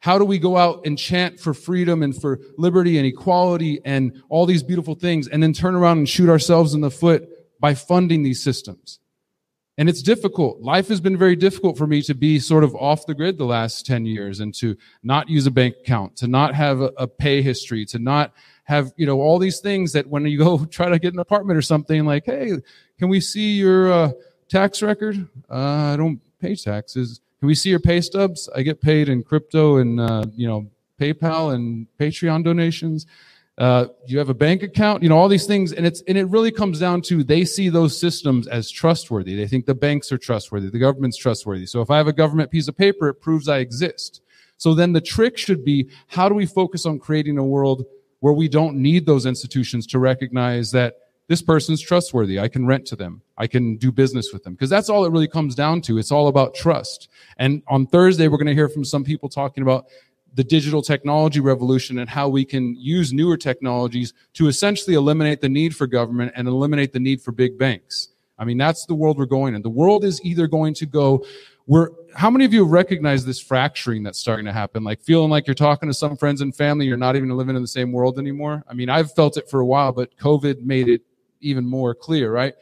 How do we go out and chant for freedom and for liberty and equality and all these beautiful things and then turn around and shoot ourselves in the foot by funding these systems? And it's difficult. Life has been very difficult for me to be sort of off the grid the last 10 years and to not use a bank account, to not have a, pay history, to not have, you know, all these things that when you go [LAUGHS] try to get an apartment or something like, hey, can we see your uh, tax record? Uh, I don't pay taxes can we see your pay stubs? I get paid in crypto and uh, you know PayPal and Patreon donations. Uh, you have a bank account, you know, all these things. And it's, and it really comes down to they see those systems as trustworthy. They think the banks are trustworthy. The government's trustworthy. So if I have a government piece of paper, it proves I exist. So then the trick should be, how do we focus on creating a world where we don't need those institutions to recognize that this person's trustworthy. I can rent to them. I can do business with them. Because that's all it really comes down to. It's all about trust. And on Thursday, we're going to hear from some people talking about the digital technology revolution and how we can use newer technologies to essentially eliminate the need for government and eliminate the need for big banks. I mean, that's the world we're going in. The world is either going to go, we're, how many of you recognize this fracturing that's starting to happen? Like feeling like you're talking to some friends and family, you're not even living in the same world anymore. I mean, I've felt it for a while, but COVID made it even more clear, right?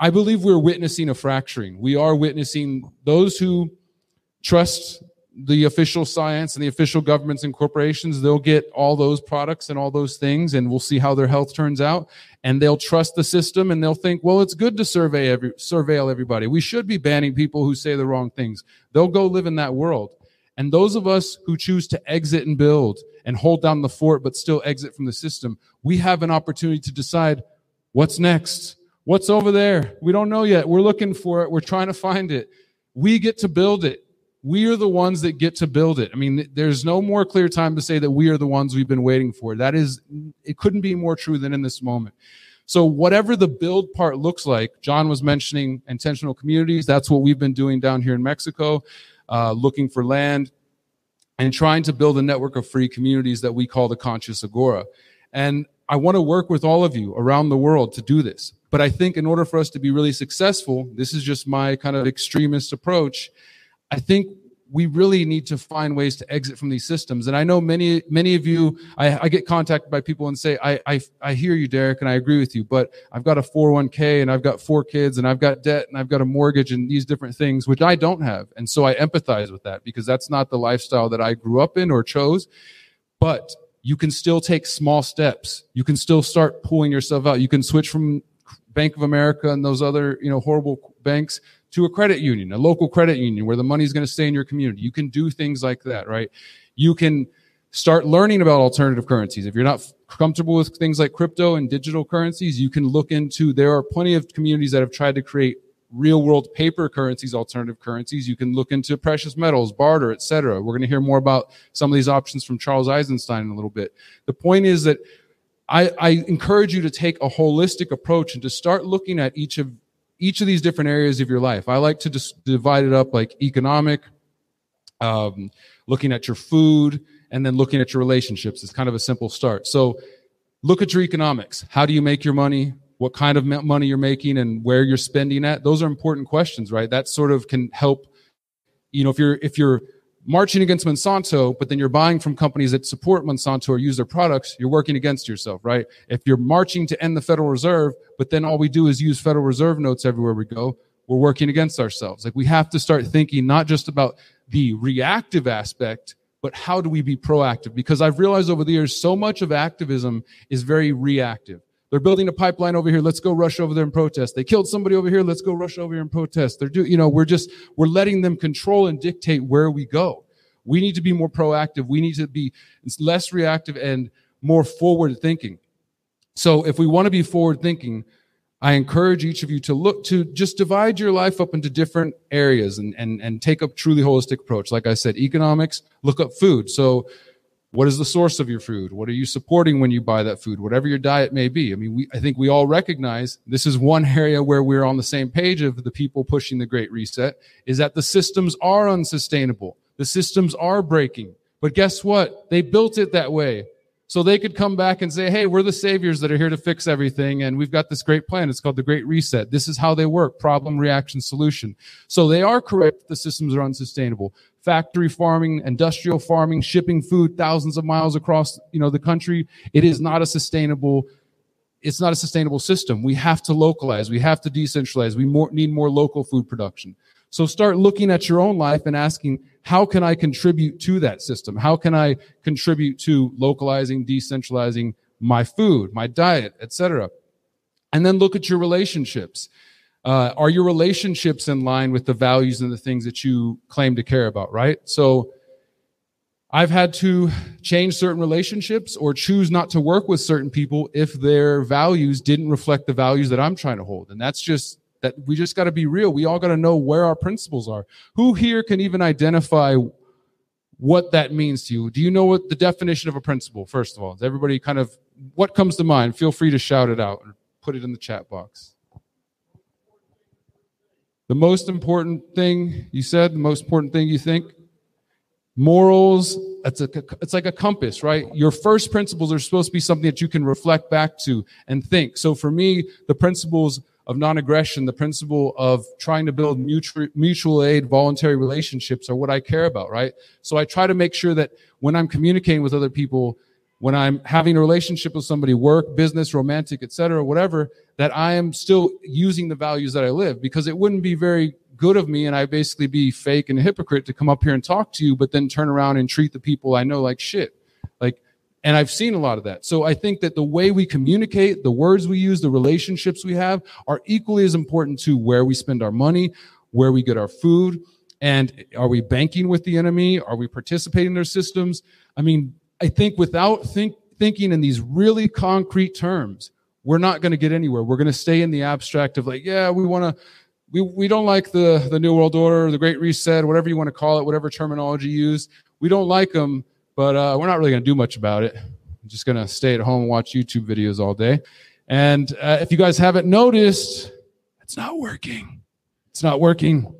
I believe we're witnessing a fracturing. We are witnessing those who trust the official science and the official governments and corporations, they'll get all those products and all those things, and we'll see how their health turns out. And they'll trust the system and they'll think, well, it's good to survey every, surveil everybody. We should be banning people who say the wrong things. They'll go live in that world. And those of us who choose to exit and build and hold down the fort, but still exit from the system, we have an opportunity to decide What's next? What's over there? We don't know yet. We're looking for it. We're trying to find it. We get to build it. We are the ones that get to build it. I mean, there's no more clear time to say that we are the ones we've been waiting for. That is, it couldn't be more true than in this moment. So whatever the build part looks like, John was mentioning intentional communities. That's what we've been doing down here in Mexico, uh, looking for land and trying to build a network of free communities that we call the Conscious Agora. And I want to work with all of you around the world to do this. But I think in order for us to be really successful, this is just my kind of extremist approach. I think we really need to find ways to exit from these systems. And I know many, many of you, I, I get contacted by people and say, I, I, I hear you, Derrick, and I agree with you, but I've got a 401k and I've got four kids and I've got debt and I've got a mortgage and these different things, which I don't have. And so I empathize with that because that's not the lifestyle that I grew up in or chose. But you can still take small steps. You can still start pulling yourself out. You can switch from Bank of America and those other, you know, horrible banks to a credit union, a local credit union where the money is going to stay in your community. You can do things like that, right? You can start learning about alternative currencies. If you're not comfortable with things like crypto and digital currencies, you can look into, there are plenty of communities that have tried to create real world paper currencies, alternative currencies. You can look into precious metals, barter, etc. We're going to hear more about some of these options from Charles Eisenstein in a little bit. The point is that I, I encourage you to take a holistic approach and to start looking at each of each of these different areas of your life. I like to just divide it up like economic, um, looking at your food, and then looking at your relationships. It's kind of a simple start. So look at your economics. How do you make your money? What kind of money you're making and where you're spending at those are important questions right? That sort of can help you know if you're if you're marching against monsanto but then you're buying from companies that support monsanto or use their products you're working against yourself right? If you're marching to end the federal reserve but then all we do is use federal reserve notes everywhere we go we're working against ourselves. Like we have to start thinking not just about the reactive aspect but how do we be proactive? Because i've realized over the years so much of activism is very reactive they're building a pipeline over here. Let's go rush over there and protest. They killed somebody over here. Let's go rush over here and protest. They're do, you know, we're just, we're letting them control and dictate where we go. We need to be more proactive. We need to be less reactive and more forward thinking. So if we want to be forward thinking, I encourage each of you to look to just divide your life up into different areas and, and, and take a truly holistic approach. Like I said, economics, look up food. So What is the source of your food? What are you supporting when you buy that food? Whatever your diet may be. I mean, we, I think we all recognize this is one area where we're on the same page of the people pushing the Great Reset is that the systems are unsustainable. The systems are breaking. But guess what? They built it that way. So they could come back and say, hey, we're the saviors that are here to fix everything. And we've got this great plan. It's called the Great Reset. This is how they work problem, reaction, solution. So they are correct. The systems are unsustainable. Factory farming, industrial farming, shipping food thousands of miles across, you know, the country. It is not a sustainable it's not a sustainable system. We have to localize. We have to decentralize. We more, need more local food production. So start looking at your own life and asking, how can I contribute to that system? How can I contribute to localizing, decentralizing my food, my diet, etc.? And then look at your relationships. Uh, are your relationships in line with the values and the things that you claim to care about, right? So I've had to change certain relationships or choose not to work with certain people if their values didn't reflect the values that I'm trying to hold. And that's just that we just got to be real. We all got to know where our principles are. Who here can even identify what that means to you? Do you know what the definition of a principle, first of all? Is everybody kind of, what comes to mind? Feel free to shout it out or put it in the chat box. The most important thing you said, the most important thing you think? morals it's, a, it's like a compass right your first principles are supposed to be something that you can reflect back to and think so for me the principles of non-aggression, the principle of trying to build mutual, mutual aid, voluntary relationships are what I care about, right? So I try to make sure that when I'm communicating with other people, when I'm having a relationship with somebody, work, business, romantic, etc., whatever, that I am still using the values that I live because it wouldn't be very good of me and I basically be fake and a hypocrite to come up here and talk to you, but then turn around and treat the people I know like shit. And I've seen a lot of that. So I think that the way we communicate, the words we use, the relationships we have are equally as important to where we spend our money, where we get our food, and are we banking with the enemy? Are we participating in their systems? I mean, I think without think, thinking in these really concrete terms, we're not going to get anywhere. We're going to stay in the abstract of like, yeah, we want to, we, we don't like the, the New World Order, the Great Reset, whatever you want to call it, whatever terminology you use. We don't like them but uh, we're not really going to do much about it. I'm just going to stay at home and watch YouTube videos all day. And uh, if you guys haven't noticed, it's not working. It's not working.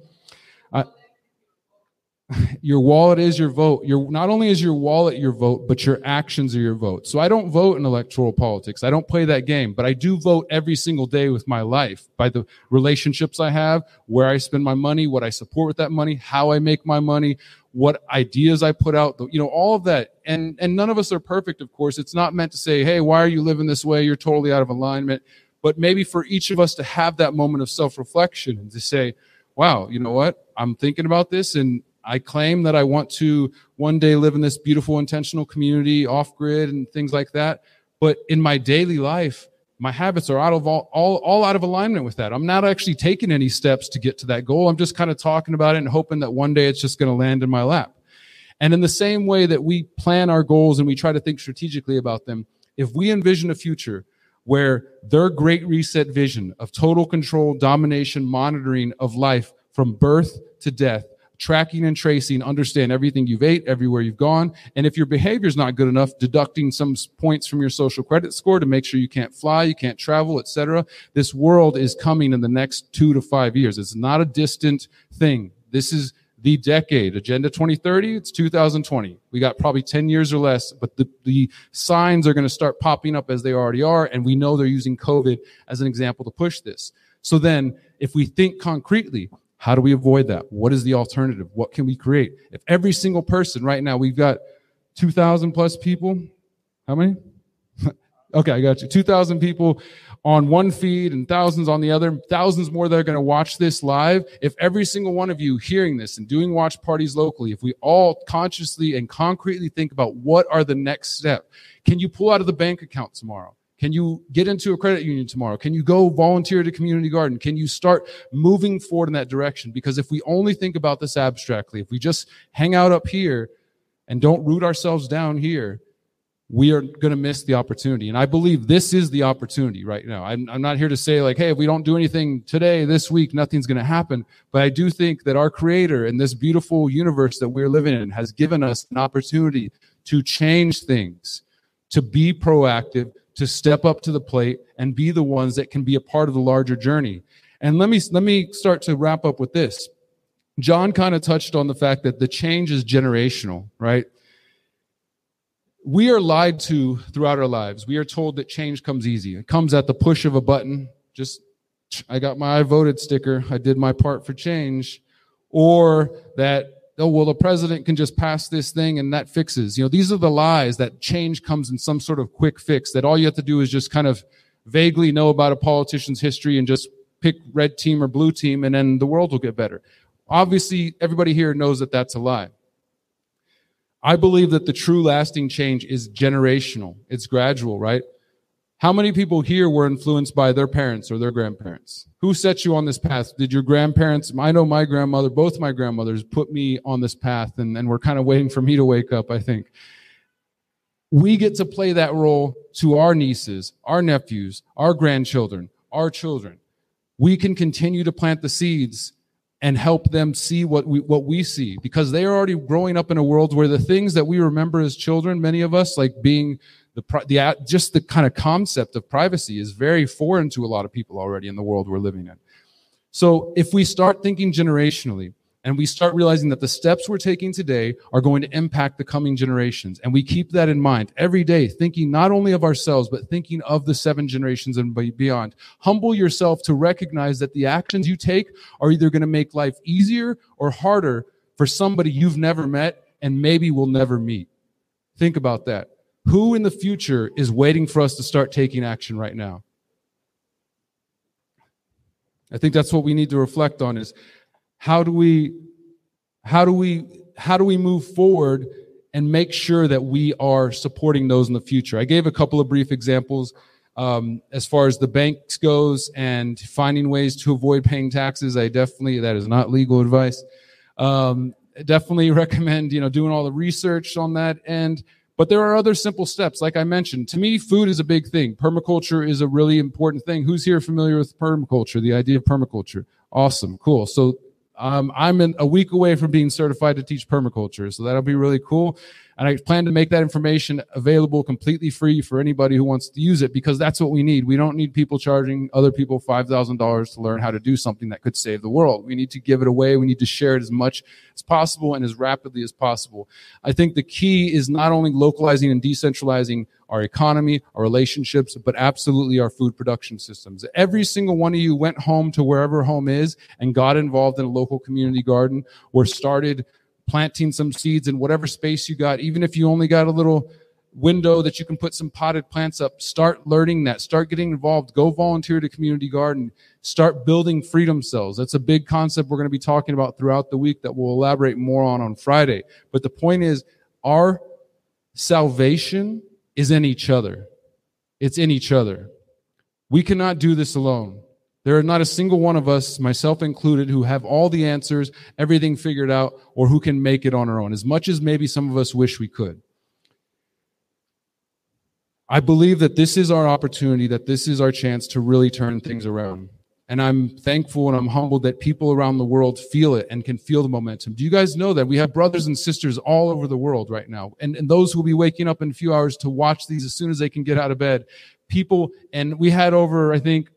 Your wallet is your vote. Your not only is your wallet your vote, but your actions are your vote. So I don't vote in electoral politics. I don't play that game, but I do vote every single day with my life by the relationships I have, where I spend my money, what I support with that money, how I make my money, what ideas I put out, you know, all of that. And, and none of us are perfect, of course. It's not meant to say, Hey, why are you living this way? You're totally out of alignment. But maybe for each of us to have that moment of self reflection and to say, wow, you know what? I'm thinking about this and I claim that I want to one day live in this beautiful intentional community off grid and things like that. But in my daily life, my habits are out of all, all, all out of alignment with that. I'm not actually taking any steps to get to that goal. I'm just kind of talking about it and hoping that one day it's just going to land in my lap. And in the same way that we plan our goals and we try to think strategically about them, if we envision a future where their great reset vision of total control, domination, monitoring of life from birth to death tracking and tracing, understand everything you've ate, everywhere you've gone. And if your behavior is not good enough, deducting some points from your social credit score to make sure you can't fly, you can't travel, etc. This world is coming in the next two to five years. It's not a distant thing. This is the decade. Agenda 2030, it's 2020. We got probably 10 years or less, but the, the signs are going to start popping up as they already are. And we know they're using COVID as an example to push this. So then, if we think concretely, how do we avoid that? What is the alternative? What can we create? If every single person right now, we've got 2,000 plus people. How many? [LAUGHS] okay, I got you. 2,000 people on one feed and thousands on the other, thousands more that are going to watch this live. If every single one of you hearing this and doing watch parties locally, if we all consciously and concretely think about what are the next step, can you pull out of the bank account tomorrow? Can you get into a credit union tomorrow? Can you go volunteer at a community garden? Can you start moving forward in that direction? Because if we only think about this abstractly, if we just hang out up here and don't root ourselves down here, we are going to miss the opportunity. And I believe this is the opportunity right now. I'm, I'm, not here to say, like, hey, if we don't do anything today, this week, nothing's going to happen. But I do think that our creator and this beautiful universe that we're living in has given us an opportunity to change things, to be proactive, to step up to the plate and be the ones that can be a part of the larger journey. And let me let me start to wrap up with this. John kind of touched on the fact that the change is generational, right? We are lied to throughout our lives. We are told that change comes easy. It comes at the push of a button. Just I got my I voted sticker. I did my part for change. Or that oh well the president can just pass this thing and that fixes. You know these are the lies that change comes in some sort of quick fix that all you have to do is just kind of vaguely know about a politician's history and just pick red team or blue team and then the world will get better. Obviously everybody here knows that that's a lie. I believe that the true lasting change is generational. It's gradual right how many people here were influenced by their parents or their grandparents? Who set you on this path? Did your grandparents, I know my grandmother, both my grandmothers put me on this path and, and were kind of waiting for me to wake up, I think. We get to play that role to our nieces, our nephews, our grandchildren, our children. We can continue to plant the seeds and help them see what we, what we see because they are already growing up in a world where the things that we remember as children, many of us, like being the, the uh, just the kind of concept of privacy is very foreign to a lot of people already in the world we're living in. So if we start thinking generationally and we start realizing that the steps we're taking today are going to impact the coming generations and we keep that in mind every day thinking not only of ourselves but thinking of the seven generations and beyond humble yourself to recognize that the actions you take are either going to make life easier or harder for somebody you've never met and maybe will never meet think about that who in the future is waiting for us to start taking action right now? I think that's what we need to reflect on is how do we how do we how do we move forward and make sure that we are supporting those in the future? I gave a couple of brief examples um, as far as the banks goes and finding ways to avoid paying taxes. I definitely that is not legal advice. Um, definitely [LAUGHS] recommend you know doing all the research on that and but there are other simple steps. Like I mentioned, to me, food is a big thing. Permaculture is a really important thing. Who's here familiar with permaculture, the idea of permaculture? Awesome. Cool. So um, I'm in, a week away from being certified to teach permaculture. So that'll be really cool. And I plan to make that information available completely free for anybody who wants to use it because that's what we need. We don't need people charging other people $5,000 to learn how to do something that could save the world. We need to give it away. We need to share it as much as possible and as rapidly as possible. I think the key is not only localizing and decentralizing our economy, our relationships, but absolutely our food production systems. Every single one of you went home to wherever home is and got involved in a local community garden or started planting some seeds in whatever space you got, even if you only got a little window that you can put some potted plants up. Start learning that. Start getting involved. Go volunteer to community garden. Start building freedom cells. That's a big concept we're going to be talking about throughout the week that we'll elaborate more on on Friday. But the point is, our salvation is in each other. It's in each other. We cannot do this alone. There are not a single one of us, myself included, who have all the answers, everything figured out, or who can make it on our own, as much as maybe some of us wish we could. I believe that this is our opportunity, that this is our chance to really turn things around. And I'm thankful and I'm humbled that people around the world feel it and can feel the momentum. Do you guys know that we have brothers and sisters all over the world right now? And, and those who will be waking up in a few hours to watch these as soon as they can get out of bed. People, and we had over, I think,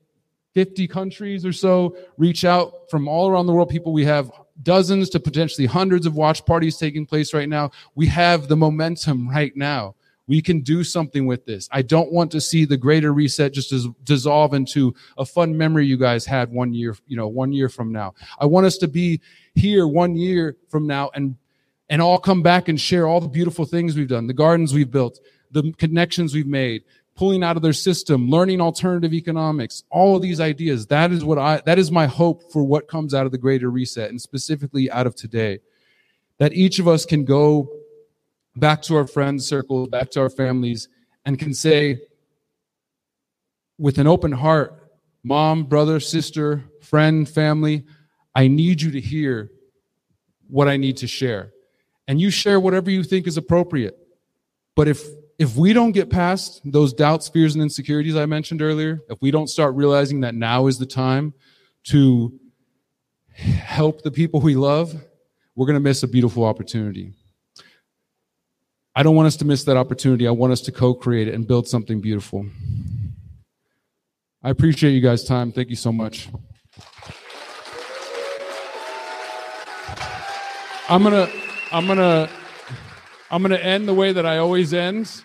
50 countries or so reach out from all around the world. People, we have dozens to potentially hundreds of watch parties taking place right now. We have the momentum right now. We can do something with this. I don't want to see the greater reset just as dissolve into a fun memory you guys had one year, you know, one year from now. I want us to be here one year from now and and all come back and share all the beautiful things we've done, the gardens we've built, the connections we've made, pulling out of their system, learning alternative economics, all of these ideas. That is what I, that is my hope for what comes out of the greater reset and specifically out of today. That each of us can go back to our friends circles, back to our families and can say with an open heart, mom, brother, sister, friend, family, I need you to hear what I need to share. And you share whatever you think is appropriate. But if if we don't get past those doubts, fears, and insecurities I mentioned earlier, if we don't start realizing that now is the time to help the people we love, we're going to miss a beautiful opportunity. I don't want us to miss that opportunity. I want us to co-create it and build something beautiful. I appreciate you guys' time. Thank you so much. I'm gonna, I'm gonna, I'm gonna end the way that I always end.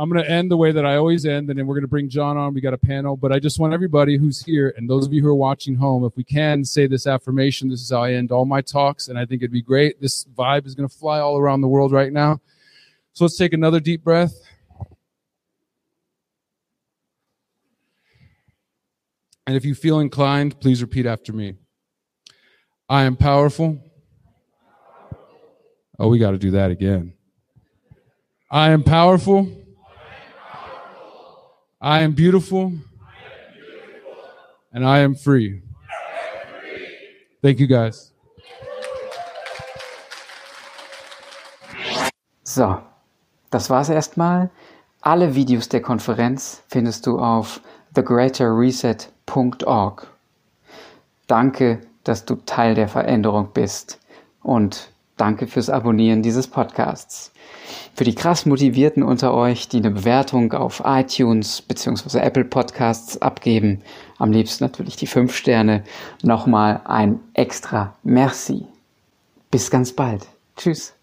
I'm going to end the way that I always end, and then we're going to bring John on. We got a panel, but I just want everybody who's here and those of you who are watching home, if we can say this affirmation, this is how I end all my talks, and I think it'd be great. This vibe is going to fly all around the world right now. So let's take another deep breath. And if you feel inclined, please repeat after me. I am powerful. Oh, we got to do that again. I am powerful. I am beautiful. And I am free. Thank you guys. So, das war's erstmal. Alle Videos der Konferenz findest du auf thegreaterreset.org. Danke, dass du Teil der Veränderung bist und danke fürs Abonnieren dieses Podcasts. Für die krass Motivierten unter euch, die eine Bewertung auf iTunes bzw. Apple Podcasts abgeben, am liebsten natürlich die 5 Sterne, nochmal ein extra Merci. Bis ganz bald. Tschüss.